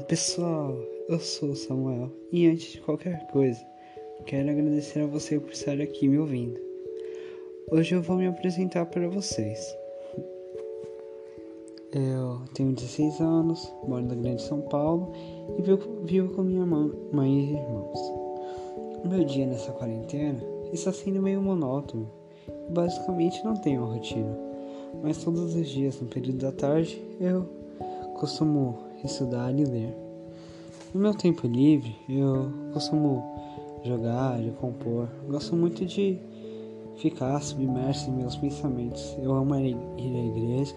pessoal, eu sou o Samuel e antes de qualquer coisa, quero agradecer a você por estar aqui me ouvindo. Hoje eu vou me apresentar para vocês. Eu tenho 16 anos, moro na Grande São Paulo e vivo, vivo com minha mãe e irmãos. O meu dia nessa quarentena está sendo meio monótono e basicamente não tenho uma rotina, mas todos os dias no período da tarde eu costumo estudar e ler. No meu tempo livre, eu costumo jogar e compor. Gosto muito de ficar submerso em meus pensamentos. Eu amo ir à igreja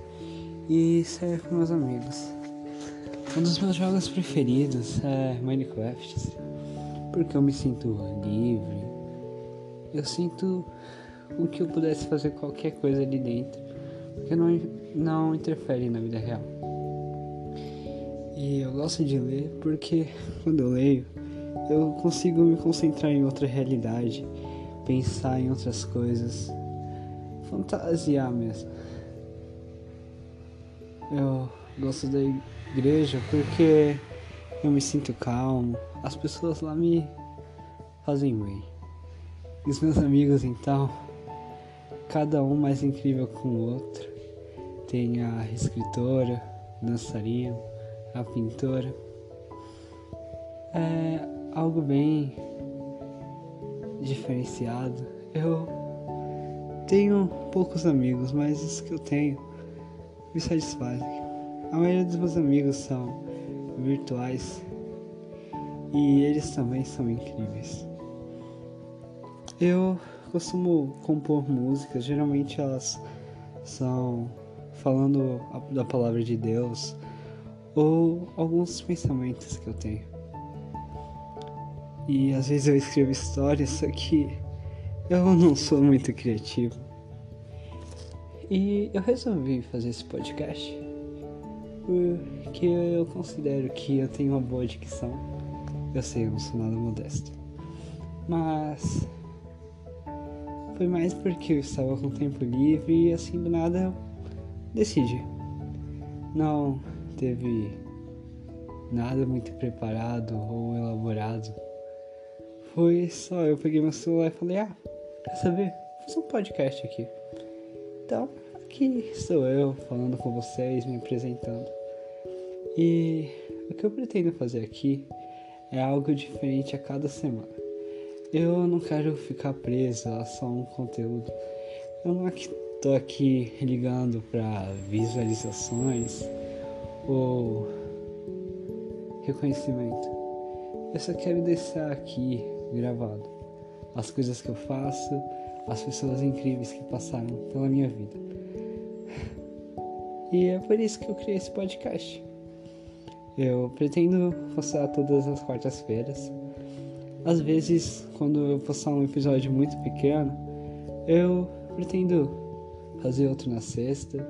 e sair com meus amigos. Um dos meus jogos preferidos é Minecraft, porque eu me sinto livre. Eu sinto o que eu pudesse fazer qualquer coisa ali dentro, porque não, não interfere na vida real. E eu gosto de ler porque quando eu leio, eu consigo me concentrar em outra realidade, pensar em outras coisas, fantasiar mesmo. Eu gosto da igreja porque eu me sinto calmo, as pessoas lá me fazem bem. E os meus amigos então, cada um mais incrível com o outro. Tem a escritora, dançarina a pintora. É algo bem diferenciado. Eu tenho poucos amigos, mas os que eu tenho me satisfazem. A maioria dos meus amigos são virtuais e eles também são incríveis. Eu costumo compor músicas, geralmente elas são falando da palavra de Deus ou alguns pensamentos que eu tenho. E às vezes eu escrevo histórias, só que eu não sou muito criativo. E eu resolvi fazer esse podcast porque eu considero que eu tenho uma boa dicção. Eu sei, eu não sou nada modesto. Mas foi mais porque eu estava com tempo livre e assim do nada eu decidi. Não teve nada muito preparado ou elaborado. Foi só eu peguei meu celular e falei: Ah, quer saber? Fiz um podcast aqui. Então, aqui estou eu falando com vocês, me apresentando. E o que eu pretendo fazer aqui é algo diferente a cada semana. Eu não quero ficar preso a só um conteúdo. Eu não estou aqui ligando para visualizações ou reconhecimento. Eu só quero deixar aqui gravado as coisas que eu faço, as pessoas incríveis que passaram pela minha vida. E é por isso que eu criei esse podcast. Eu pretendo postar todas as quartas-feiras. Às vezes, quando eu postar um episódio muito pequeno, eu pretendo fazer outro na sexta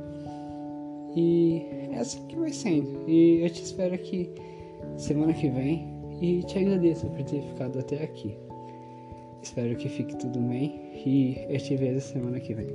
e é assim que vai sendo. E eu te espero aqui semana que vem. E te agradeço por ter ficado até aqui. Espero que fique tudo bem e eu te vejo semana que vem.